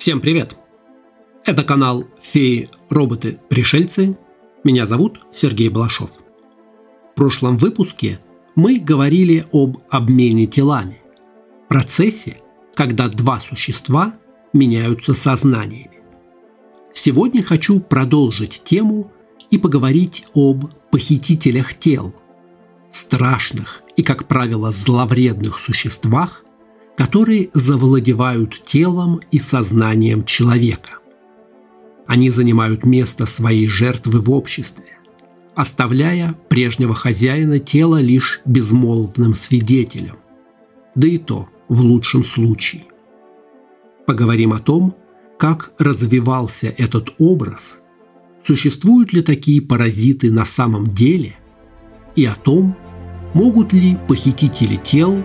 Всем привет! Это канал «Феи, роботы, пришельцы». Меня зовут Сергей Балашов. В прошлом выпуске мы говорили об обмене телами, процессе, когда два существа меняются сознаниями. Сегодня хочу продолжить тему и поговорить об похитителях тел, страшных и, как правило, зловредных существах, которые завладевают телом и сознанием человека. Они занимают место своей жертвы в обществе, оставляя прежнего хозяина тела лишь безмолвным свидетелем, да и то в лучшем случае. Поговорим о том, как развивался этот образ, существуют ли такие паразиты на самом деле, и о том, могут ли похитители тел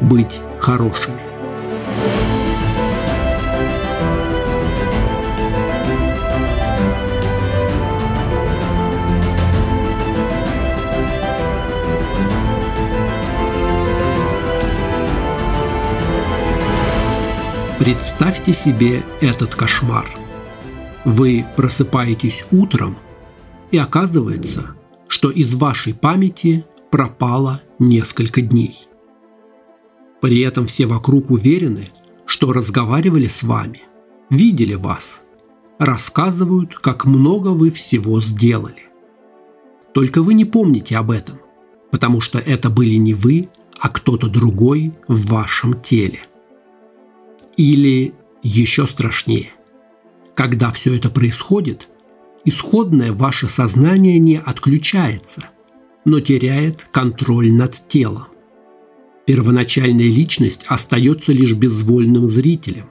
быть хорошими. Представьте себе этот кошмар. Вы просыпаетесь утром, и оказывается, что из вашей памяти пропало несколько дней. При этом все вокруг уверены, что разговаривали с вами, видели вас, рассказывают, как много вы всего сделали. Только вы не помните об этом, потому что это были не вы, а кто-то другой в вашем теле. Или еще страшнее, когда все это происходит, исходное ваше сознание не отключается, но теряет контроль над телом. Первоначальная личность остается лишь безвольным зрителем,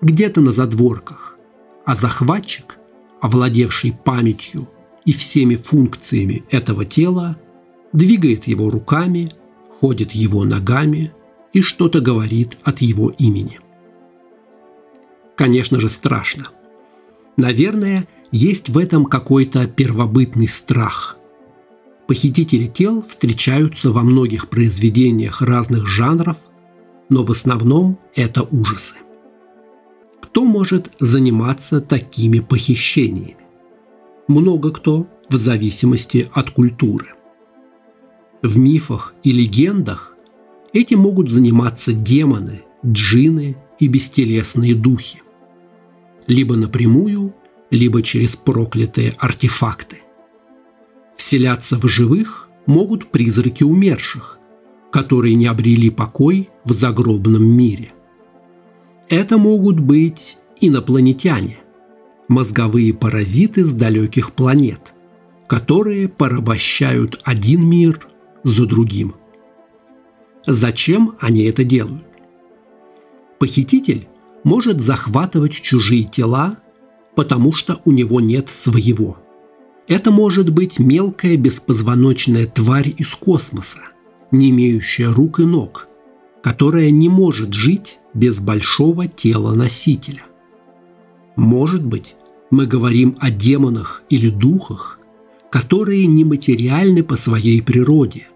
где-то на задворках, а захватчик, овладевший памятью и всеми функциями этого тела, двигает его руками, ходит его ногами и что-то говорит от его имени. Конечно же, страшно. Наверное, есть в этом какой-то первобытный страх – Похитители тел встречаются во многих произведениях разных жанров, но в основном это ужасы. Кто может заниматься такими похищениями? Много кто в зависимости от культуры. В мифах и легендах этим могут заниматься демоны, джины и бестелесные духи. Либо напрямую, либо через проклятые артефакты – Вселяться в живых могут призраки умерших, которые не обрели покой в загробном мире. Это могут быть инопланетяне, мозговые паразиты с далеких планет, которые порабощают один мир за другим. Зачем они это делают? Похититель может захватывать чужие тела, потому что у него нет своего – это может быть мелкая беспозвоночная тварь из космоса, не имеющая рук и ног, которая не может жить без большого тела носителя. Может быть, мы говорим о демонах или духах, которые нематериальны по своей природе,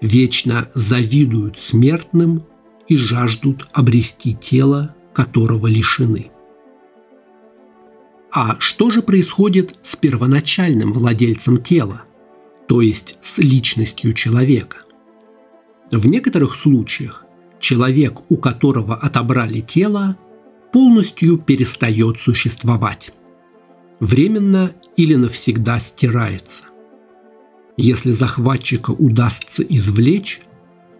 вечно завидуют смертным и жаждут обрести тело, которого лишены. А что же происходит с первоначальным владельцем тела, то есть с личностью человека? В некоторых случаях человек, у которого отобрали тело, полностью перестает существовать. Временно или навсегда стирается. Если захватчика удастся извлечь,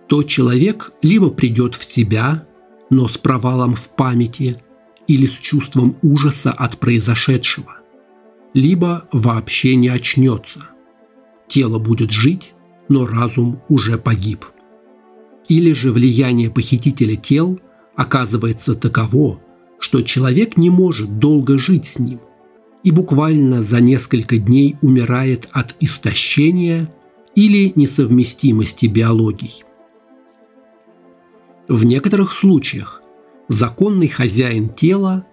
то человек либо придет в себя, но с провалом в памяти – или с чувством ужаса от произошедшего, либо вообще не очнется. Тело будет жить, но разум уже погиб. Или же влияние похитителя тел оказывается таково, что человек не может долго жить с ним и буквально за несколько дней умирает от истощения или несовместимости биологий. В некоторых случаях законный хозяин тела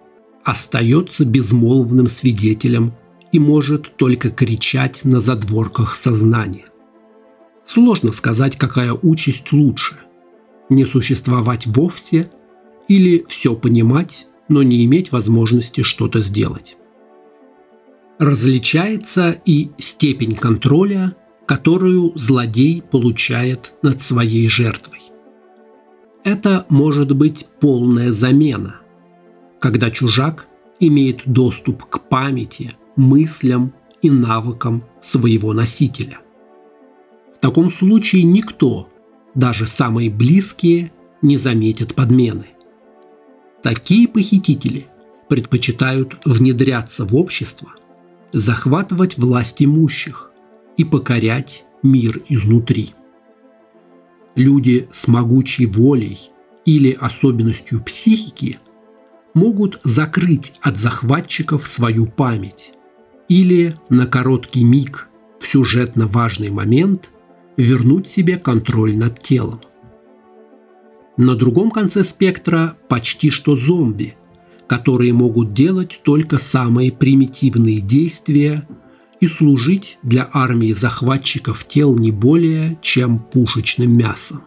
остается безмолвным свидетелем и может только кричать на задворках сознания. Сложно сказать, какая участь лучше – не существовать вовсе или все понимать, но не иметь возможности что-то сделать. Различается и степень контроля, которую злодей получает над своей жертвой. Это может быть полная замена, когда чужак имеет доступ к памяти, мыслям и навыкам своего носителя. В таком случае никто, даже самые близкие, не заметит подмены. Такие похитители предпочитают внедряться в общество, захватывать власть имущих и покорять мир изнутри. Люди с могучей волей или особенностью психики могут закрыть от захватчиков свою память или на короткий миг в сюжетно важный момент вернуть себе контроль над телом. На другом конце спектра почти что зомби, которые могут делать только самые примитивные действия и служить для армии захватчиков тел не более, чем пушечным мясом.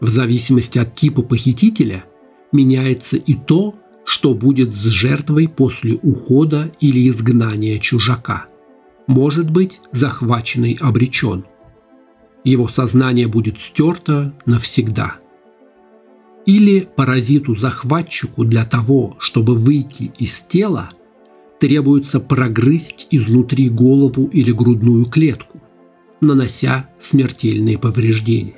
В зависимости от типа похитителя меняется и то, что будет с жертвой после ухода или изгнания чужака. Может быть, захваченный обречен. Его сознание будет стерто навсегда. Или паразиту-захватчику для того, чтобы выйти из тела, требуется прогрызть изнутри голову или грудную клетку, нанося смертельные повреждения.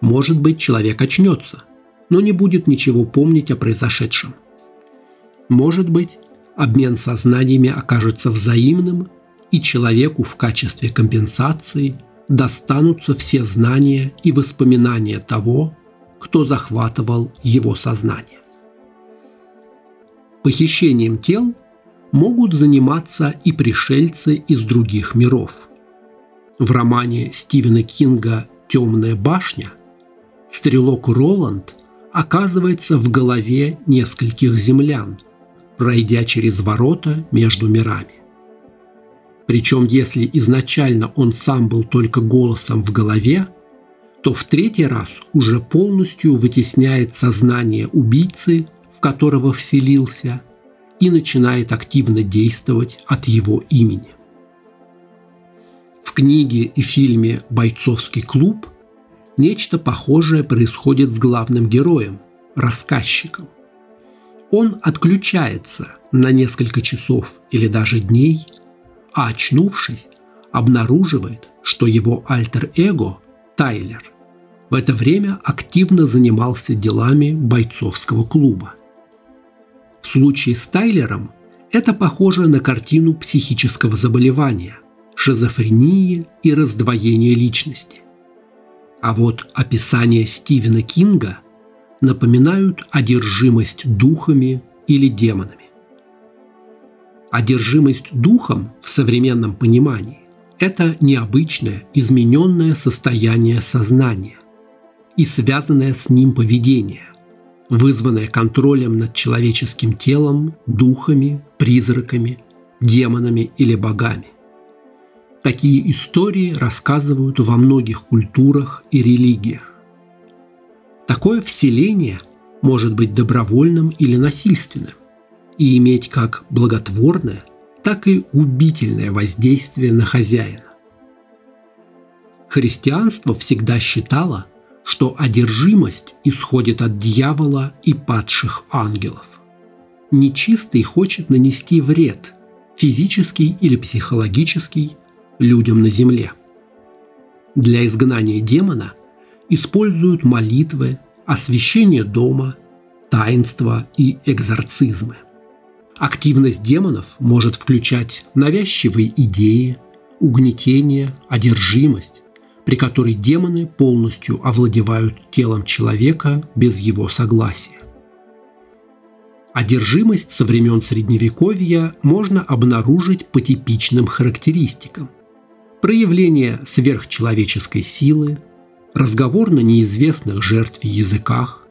Может быть, человек очнется, но не будет ничего помнить о произошедшем. Может быть, обмен сознаниями окажется взаимным, и человеку в качестве компенсации достанутся все знания и воспоминания того, кто захватывал его сознание. Похищением тел могут заниматься и пришельцы из других миров. В романе Стивена Кинга «Темная башня» стрелок Роланд оказывается в голове нескольких землян, пройдя через ворота между мирами. Причем если изначально он сам был только голосом в голове, то в третий раз уже полностью вытесняет сознание убийцы, в которого вселился, и начинает активно действовать от его имени. В книге и фильме «Бойцовский клуб» Нечто похожее происходит с главным героем, рассказчиком. Он отключается на несколько часов или даже дней, а очнувшись, обнаруживает, что его альтер-эго, Тайлер, в это время активно занимался делами бойцовского клуба. В случае с Тайлером это похоже на картину психического заболевания, шизофрении и раздвоения личности. А вот описания Стивена Кинга напоминают одержимость духами или демонами. Одержимость духом в современном понимании – это необычное, измененное состояние сознания и связанное с ним поведение, вызванное контролем над человеческим телом, духами, призраками, демонами или богами. Такие истории рассказывают во многих культурах и религиях. Такое вселение может быть добровольным или насильственным и иметь как благотворное, так и губительное воздействие на хозяина. Христианство всегда считало, что одержимость исходит от дьявола и падших ангелов. Нечистый хочет нанести вред, физический или психологический, людям на земле. Для изгнания демона используют молитвы, освящение дома, таинства и экзорцизмы. Активность демонов может включать навязчивые идеи, угнетение, одержимость, при которой демоны полностью овладевают телом человека без его согласия. Одержимость со времен Средневековья можно обнаружить по типичным характеристикам проявление сверхчеловеческой силы, разговор на неизвестных жертве языках,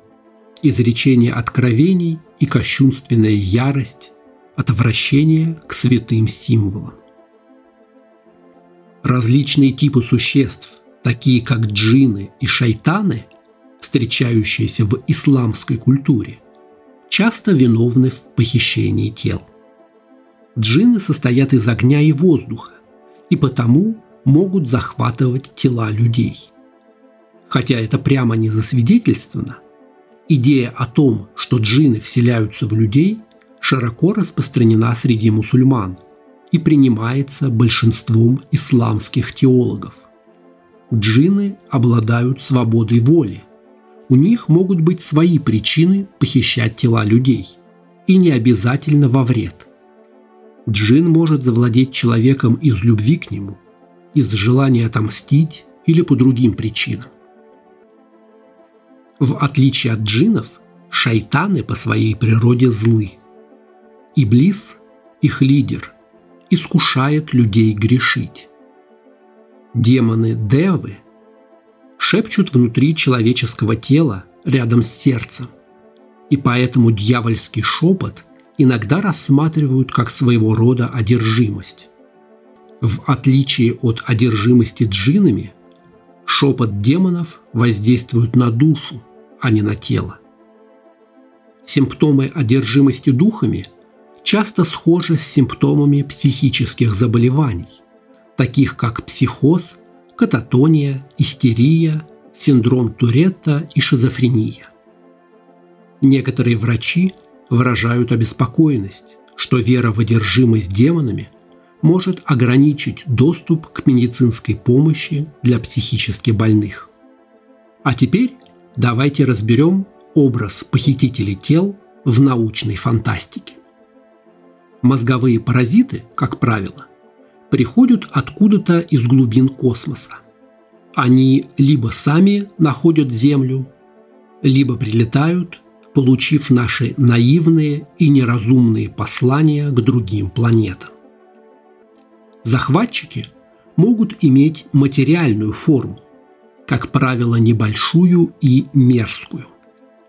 изречение откровений и кощунственная ярость, отвращение к святым символам. Различные типы существ, такие как джинны и шайтаны, встречающиеся в исламской культуре, часто виновны в похищении тел. Джинны состоят из огня и воздуха, и потому могут захватывать тела людей. Хотя это прямо не засвидетельствовано, идея о том, что джинны вселяются в людей, широко распространена среди мусульман и принимается большинством исламских теологов. Джинны обладают свободой воли. У них могут быть свои причины похищать тела людей. И не обязательно во вред. Джин может завладеть человеком из любви к нему, из желания отомстить или по другим причинам. В отличие от джинов, шайтаны по своей природе злы. Иблис, их лидер, искушает людей грешить. Демоны Девы шепчут внутри человеческого тела рядом с сердцем, и поэтому дьявольский шепот иногда рассматривают как своего рода одержимость. В отличие от одержимости джинами, шепот демонов воздействует на душу, а не на тело. Симптомы одержимости духами часто схожи с симптомами психических заболеваний – таких как психоз, кататония, истерия, синдром Туретта и шизофрения. Некоторые врачи выражают обеспокоенность, что вера в одержимость демонами может ограничить доступ к медицинской помощи для психически больных. А теперь давайте разберем образ похитителей тел в научной фантастике. Мозговые паразиты, как правило, приходят откуда-то из глубин космоса. Они либо сами находят Землю, либо прилетают, получив наши наивные и неразумные послания к другим планетам. Захватчики могут иметь материальную форму, как правило, небольшую и мерзкую.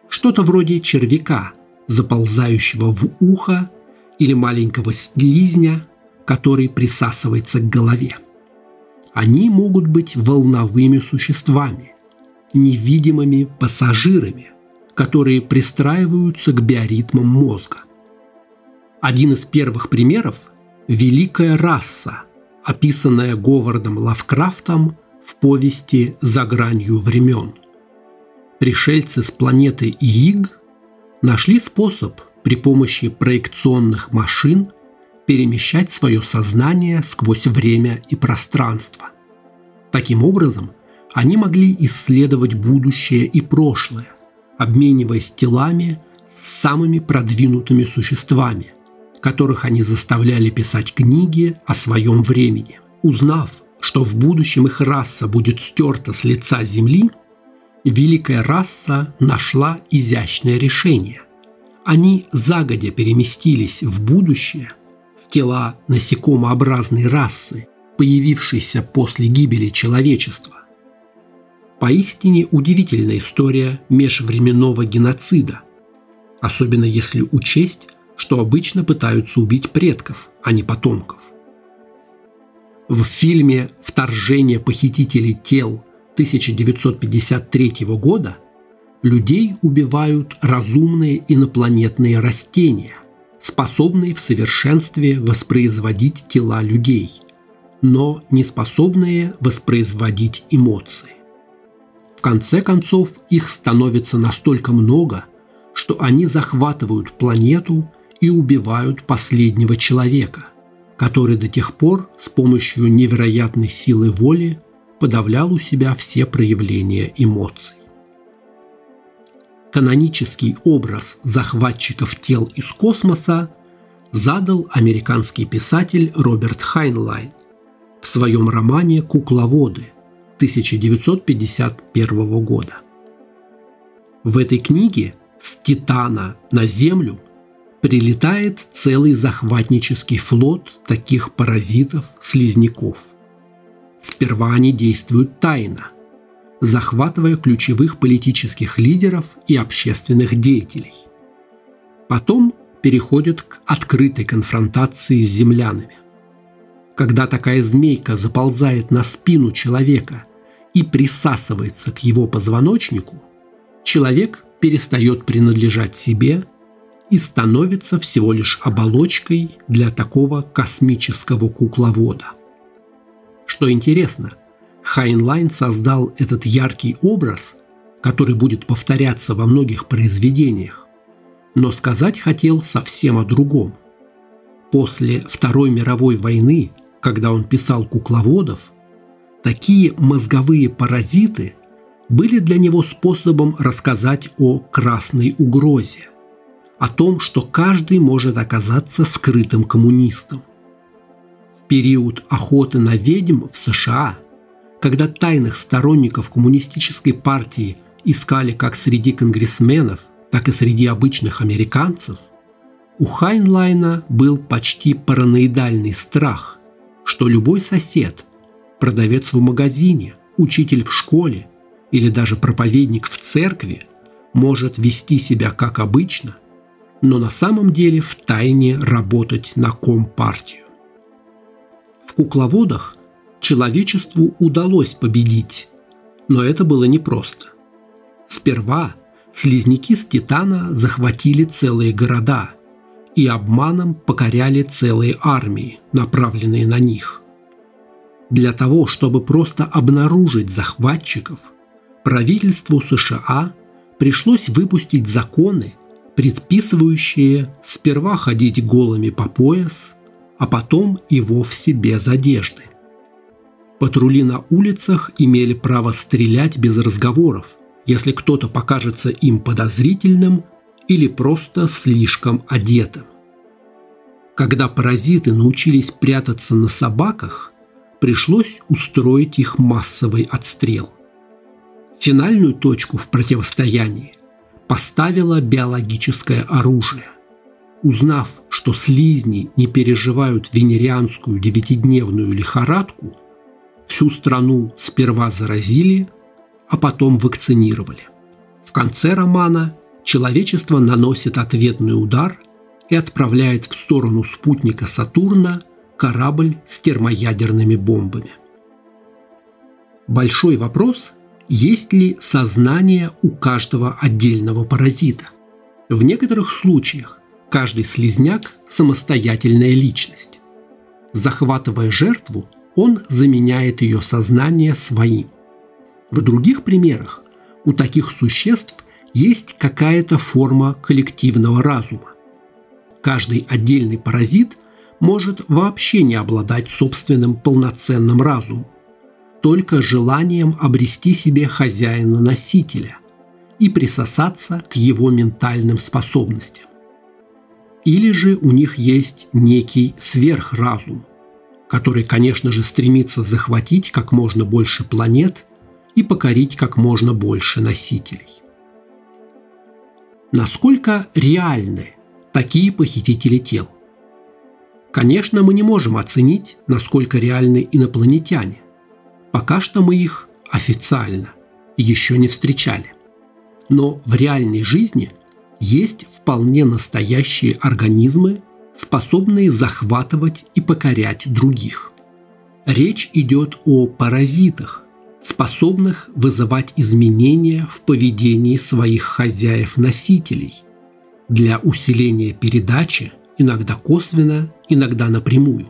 Что-то вроде червяка, заползающего в ухо или маленького слизня, который присасывается к голове. Они могут быть волновыми существами, невидимыми пассажирами, которые пристраиваются к биоритмам мозга. Один из первых примеров – великая раса, описанная Говардом Лавкрафтом в повести «За гранью времен». Пришельцы с планеты Йиг нашли способ при помощи проекционных машин перемещать свое сознание сквозь время и пространство. Таким образом, они могли исследовать будущее и прошлое, обмениваясь телами с самыми продвинутыми существами, которых они заставляли писать книги о своем времени. Узнав, что в будущем их раса будет стерта с лица Земли, великая раса нашла изящное решение. Они загодя переместились в будущее – тела насекомообразной расы, появившейся после гибели человечества. Поистине удивительная история межвременного геноцида, особенно если учесть, что обычно пытаются убить предков, а не потомков. В фильме «Вторжение похитителей тел» 1953 года людей убивают разумные инопланетные растения – способные в совершенстве воспроизводить тела людей, но не способные воспроизводить эмоции. В конце концов, их становится настолько много, что они захватывают планету и убивают последнего человека, который до тех пор с помощью невероятной силы воли подавлял у себя все проявления эмоций канонический образ захватчиков тел из космоса задал американский писатель Роберт Хайнлайн в своем романе «Кукловоды» 1951 года. В этой книге с Титана на Землю прилетает целый захватнический флот таких паразитов-слизняков. Сперва они действуют тайно – захватывая ключевых политических лидеров и общественных деятелей. Потом переходят к открытой конфронтации с землянами. Когда такая змейка заползает на спину человека и присасывается к его позвоночнику, человек перестает принадлежать себе и становится всего лишь оболочкой для такого космического кукловода. Что интересно, Хайнлайн создал этот яркий образ, который будет повторяться во многих произведениях, но сказать хотел совсем о другом. После Второй мировой войны, когда он писал кукловодов, такие мозговые паразиты были для него способом рассказать о красной угрозе – о том, что каждый может оказаться скрытым коммунистом. В период охоты на ведьм в США, когда тайных сторонников коммунистической партии искали как среди конгрессменов, так и среди обычных американцев, у Хайнлайна был почти параноидальный страх, что любой сосед, продавец в магазине, учитель в школе или даже проповедник в церкви может вести себя как обычно – но на самом деле в тайне работать на компартию. В кукловодах человечеству удалось победить, но это было непросто. Сперва слизняки с Титана захватили целые города и обманом покоряли целые армии, направленные на них. Для того, чтобы просто обнаружить захватчиков, правительству США пришлось выпустить законы, предписывающие сперва ходить голыми по пояс, а потом и вовсе без одежды. Патрули на улицах имели право стрелять без разговоров, если кто-то покажется им подозрительным или просто слишком одетым. Когда паразиты научились прятаться на собаках, пришлось устроить их массовый отстрел. Финальную точку в противостоянии поставила биологическое оружие. Узнав, что слизни не переживают венерианскую девятидневную лихорадку, всю страну сперва заразили, а потом вакцинировали. В конце романа человечество наносит ответный удар и отправляет в сторону спутника Сатурна корабль с термоядерными бомбами. Большой вопрос, есть ли сознание у каждого отдельного паразита. В некоторых случаях каждый слизняк – самостоятельная личность. Захватывая жертву, он заменяет ее сознание своим. В других примерах у таких существ есть какая-то форма коллективного разума. Каждый отдельный паразит может вообще не обладать собственным полноценным разумом только желанием обрести себе хозяина-носителя и присосаться к его ментальным способностям. Или же у них есть некий сверхразум, который, конечно же, стремится захватить как можно больше планет и покорить как можно больше носителей. Насколько реальны такие похитители тел? Конечно, мы не можем оценить, насколько реальны инопланетяне. Пока что мы их официально еще не встречали. Но в реальной жизни есть вполне настоящие организмы, способные захватывать и покорять других. Речь идет о паразитах, способных вызывать изменения в поведении своих хозяев-носителей для усиления передачи, иногда косвенно, иногда напрямую.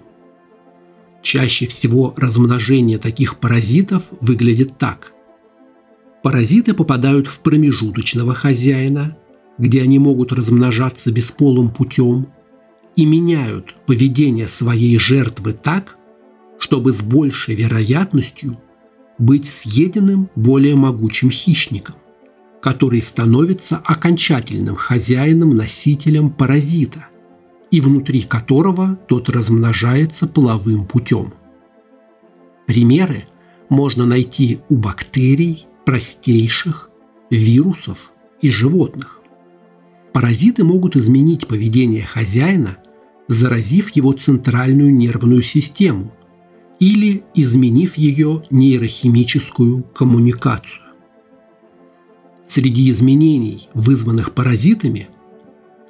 Чаще всего размножение таких паразитов выглядит так. Паразиты попадают в промежуточного хозяина, где они могут размножаться бесполым путем, и меняют поведение своей жертвы так, чтобы с большей вероятностью быть съеденным более могучим хищником, который становится окончательным хозяином-носителем паразита – и внутри которого тот размножается половым путем. Примеры можно найти у бактерий, простейших, вирусов и животных. Паразиты могут изменить поведение хозяина, заразив его центральную нервную систему или изменив ее нейрохимическую коммуникацию. Среди изменений, вызванных паразитами,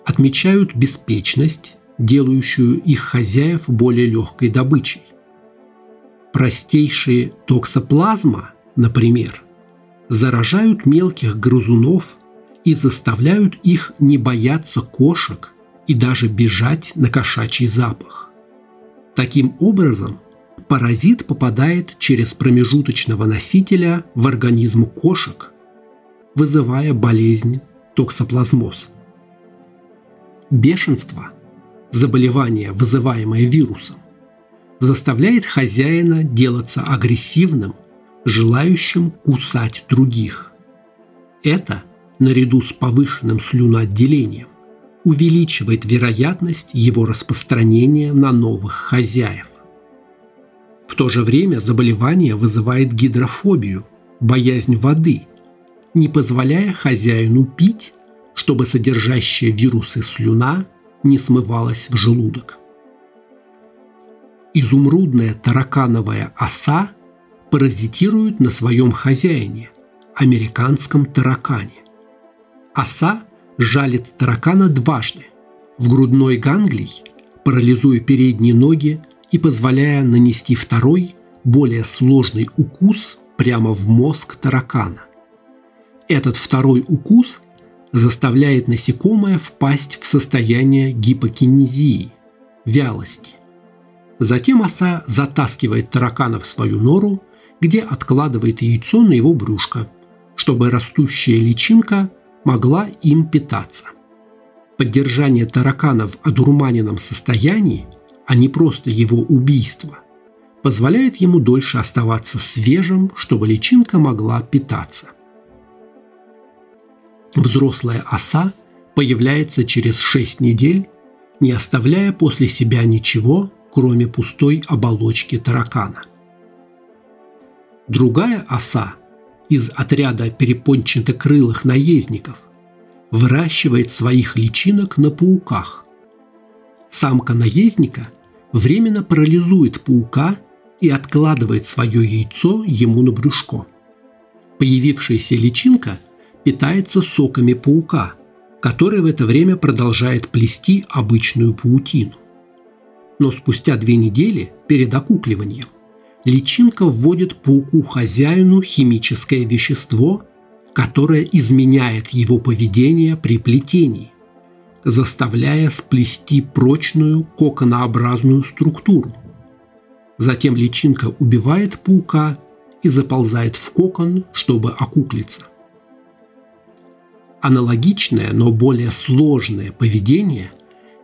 отмечают беспечность, делающую их хозяев более легкой добычей. Простейшие токсоплазма, например, заражают мелких грызунов и заставляют их не бояться кошек и даже бежать на кошачий запах. Таким образом, паразит попадает через промежуточного носителя в организм кошек, вызывая болезнь токсоплазмоз. Бешенство – заболевание, вызываемое вирусом, заставляет хозяина делаться агрессивным, желающим кусать других. Это, наряду с повышенным слюноотделением, увеличивает вероятность его распространения на новых хозяев. В то же время заболевание вызывает гидрофобию, боязнь воды, не позволяя хозяину пить, чтобы содержащая вирусы слюна не смывалась в желудок. Изумрудная таракановая оса паразитирует на своем хозяине, американском таракане. Оса жалит таракана дважды – в грудной ганглий, парализуя передние ноги и позволяя нанести второй, более сложный укус прямо в мозг таракана. Этот второй укус заставляет насекомое впасть в состояние гипокинезии, вялости. Затем оса затаскивает таракана в свою нору, где откладывает яйцо на его брюшко, чтобы растущая личинка могла им питаться. Поддержание таракана в одурманенном состоянии, а не просто его убийство, позволяет ему дольше оставаться свежим, чтобы личинка могла питаться. Взрослая оса появляется через 6 недель, не оставляя после себя ничего, кроме пустой оболочки таракана. Другая оса из отряда перепончатокрылых наездников выращивает своих личинок на пауках. Самка наездника временно парализует паука и откладывает свое яйцо ему на брюшко. Появившаяся личинка питается соками паука, который в это время продолжает плести обычную паутину но спустя две недели перед окукливанием личинка вводит пауку-хозяину химическое вещество, которое изменяет его поведение при плетении, заставляя сплести прочную коконообразную структуру. Затем личинка убивает паука и заползает в кокон, чтобы окуклиться. Аналогичное, но более сложное поведение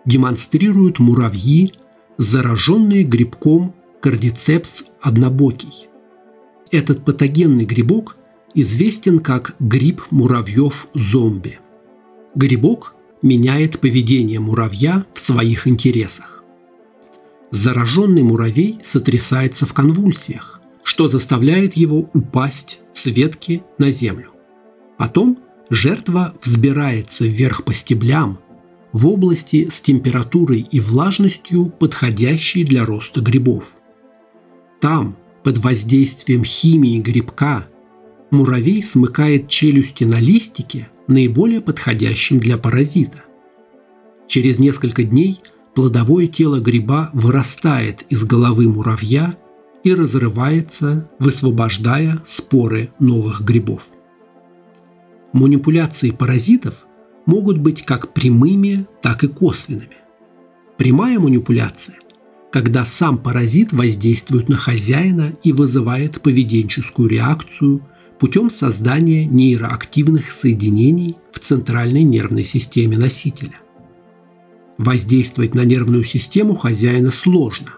демонстрируют муравьи зараженные грибком кардицепс однобокий. Этот патогенный грибок известен как гриб муравьев-зомби. Грибок меняет поведение муравья в своих интересах. Зараженный муравей сотрясается в конвульсиях, что заставляет его упасть с ветки на землю. Потом жертва взбирается вверх по стеблям, в области с температурой и влажностью, подходящей для роста грибов. Там, под воздействием химии грибка, муравей смыкает челюсти на листике, наиболее подходящим для паразита. Через несколько дней плодовое тело гриба вырастает из головы муравья и разрывается, высвобождая споры новых грибов. Манипуляции паразитов – могут быть как прямыми, так и косвенными. Прямая манипуляция – когда сам паразит воздействует на хозяина и вызывает поведенческую реакцию путем создания нейроактивных соединений в центральной нервной системе носителя. Воздействовать на нервную систему хозяина сложно.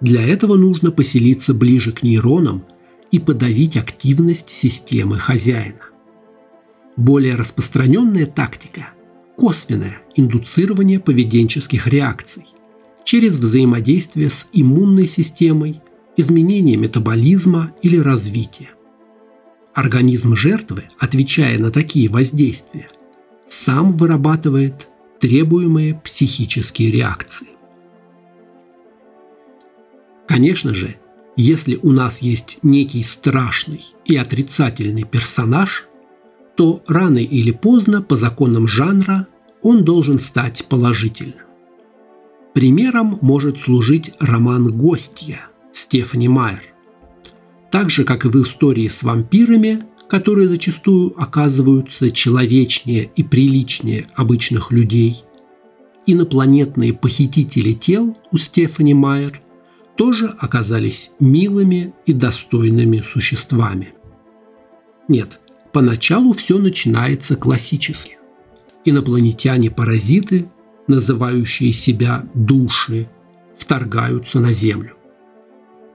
Для этого нужно поселиться ближе к нейронам и подавить активность системы хозяина. Более распространенная тактика – косвенное индуцирование поведенческих реакций через взаимодействие с иммунной системой, изменение метаболизма или развитие. Организм жертвы, отвечая на такие воздействия, сам вырабатывает требуемые психические реакции. Конечно же, если у нас есть некий страшный и отрицательный персонаж, то рано или поздно по законам жанра он должен стать положительным. Примером может служить роман «Гостья» Стефани Майер. Так же, как и в истории с вампирами, которые зачастую оказываются человечнее и приличнее обычных людей. Инопланетные похитители тел у Стефани Майер тоже оказались милыми и достойными существами. Нет, поначалу все начинается классически. Инопланетяне-паразиты, называющие себя души, вторгаются на Землю.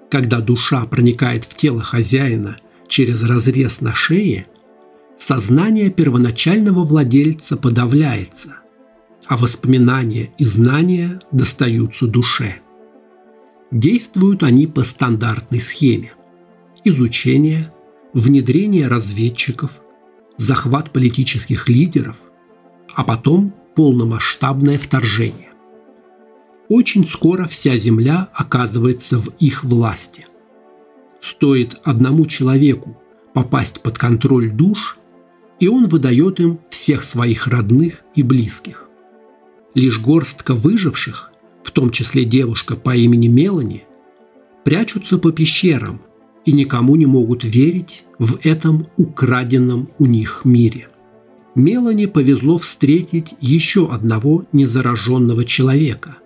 Когда душа проникает в тело хозяина через разрез на шее, сознание первоначального владельца подавляется, а воспоминания и знания достаются душе. Действуют они по стандартной схеме. Изучение, внедрение разведчиков, захват политических лидеров, а потом полномасштабное вторжение очень скоро вся земля оказывается в их власти. Стоит одному человеку попасть под контроль душ, и он выдает им всех своих родных и близких. Лишь горстка выживших, в том числе девушка по имени Мелани, прячутся по пещерам и никому не могут верить в этом украденном у них мире. Мелани повезло встретить еще одного незараженного человека,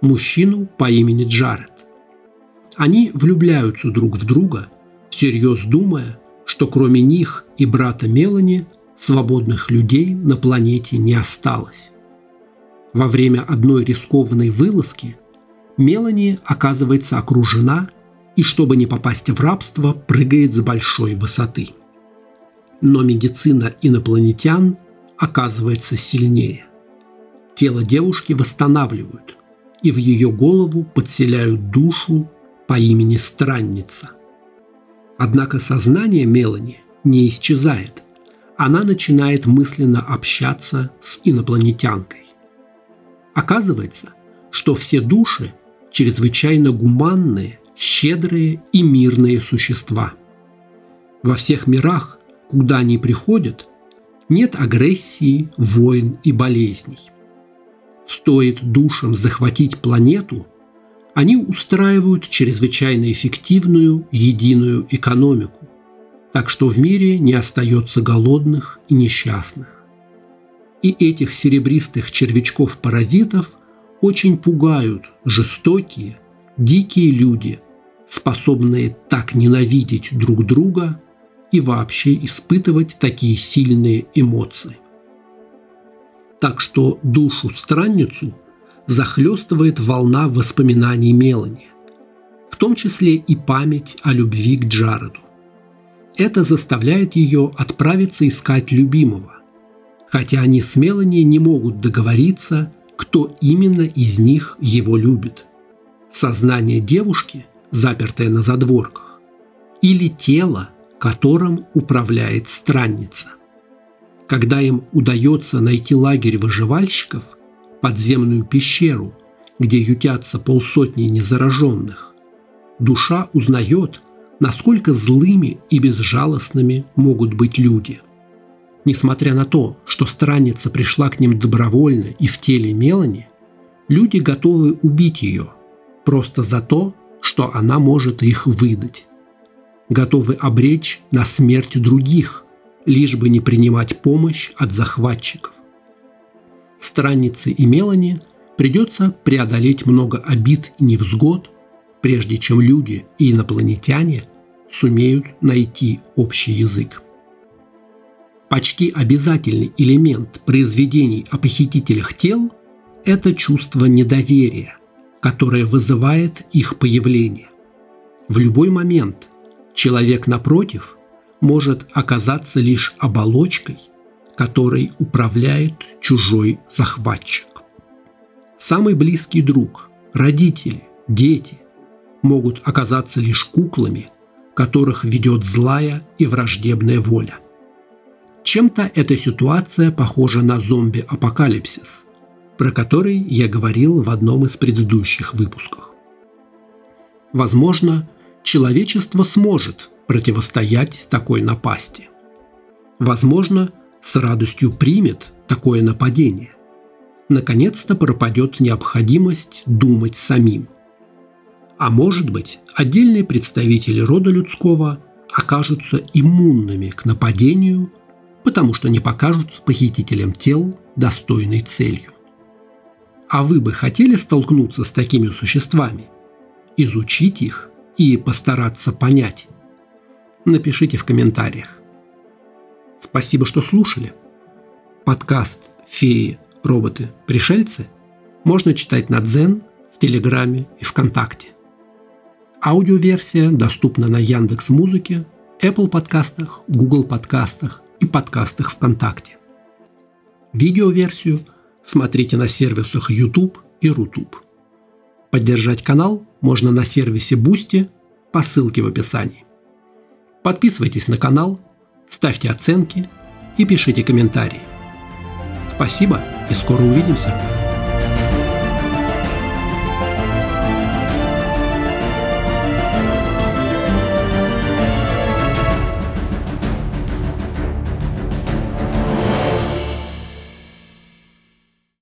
мужчину по имени Джаред. Они влюбляются друг в друга, всерьез думая, что кроме них и брата Мелани свободных людей на планете не осталось. Во время одной рискованной вылазки Мелани оказывается окружена и, чтобы не попасть в рабство, прыгает с большой высоты. Но медицина инопланетян оказывается сильнее. Тело девушки восстанавливают, и в ее голову подселяют душу по имени Странница. Однако сознание Мелани не исчезает. Она начинает мысленно общаться с инопланетянкой. Оказывается, что все души чрезвычайно гуманные, щедрые и мирные существа. Во всех мирах, куда они приходят, нет агрессии, войн и болезней – Стоит душам захватить планету, они устраивают чрезвычайно эффективную единую экономику, так что в мире не остается голодных и несчастных. И этих серебристых червячков-паразитов очень пугают жестокие, дикие люди, способные так ненавидеть друг друга и вообще испытывать такие сильные эмоции так что душу-странницу захлестывает волна воспоминаний Мелани, в том числе и память о любви к Джареду. Это заставляет ее отправиться искать любимого, хотя они с Мелани не могут договориться, кто именно из них его любит. Сознание девушки, запертое на задворках, или тело, которым управляет странница. Когда им удается найти лагерь выживальщиков, подземную пещеру, где ютятся полсотни незараженных, душа узнает, насколько злыми и безжалостными могут быть люди. Несмотря на то, что странница пришла к ним добровольно и в теле Мелани, люди готовы убить ее просто за то, что она может их выдать. Готовы обречь на смерть других – лишь бы не принимать помощь от захватчиков. Страннице и Мелани придется преодолеть много обид и невзгод, прежде чем люди и инопланетяне сумеют найти общий язык. Почти обязательный элемент произведений о похитителях тел – это чувство недоверия, которое вызывает их появление. В любой момент человек напротив может оказаться лишь оболочкой, которой управляет чужой захватчик. Самый близкий друг, родители, дети могут оказаться лишь куклами, которых ведет злая и враждебная воля. Чем-то эта ситуация похожа на зомби-апокалипсис, про который я говорил в одном из предыдущих выпусков. Возможно, человечество сможет противостоять такой напасти. Возможно, с радостью примет такое нападение. Наконец-то пропадет необходимость думать самим. А может быть, отдельные представители рода людского окажутся иммунными к нападению, потому что не покажутся похитителям тел достойной целью. А вы бы хотели столкнуться с такими существами, изучить их и постараться понять? Напишите в комментариях. Спасибо, что слушали. Подкаст «Феи, роботы, пришельцы» можно читать на Дзен, в Телеграме и ВКонтакте. Аудиоверсия доступна на Яндекс Музыке, Apple подкастах, Google подкастах и подкастах ВКонтакте. Видеоверсию смотрите на сервисах YouTube и Рутуб. Поддержать канал можно на сервисе Boosty по ссылке в описании. Подписывайтесь на канал, ставьте оценки и пишите комментарии. Спасибо и скоро увидимся!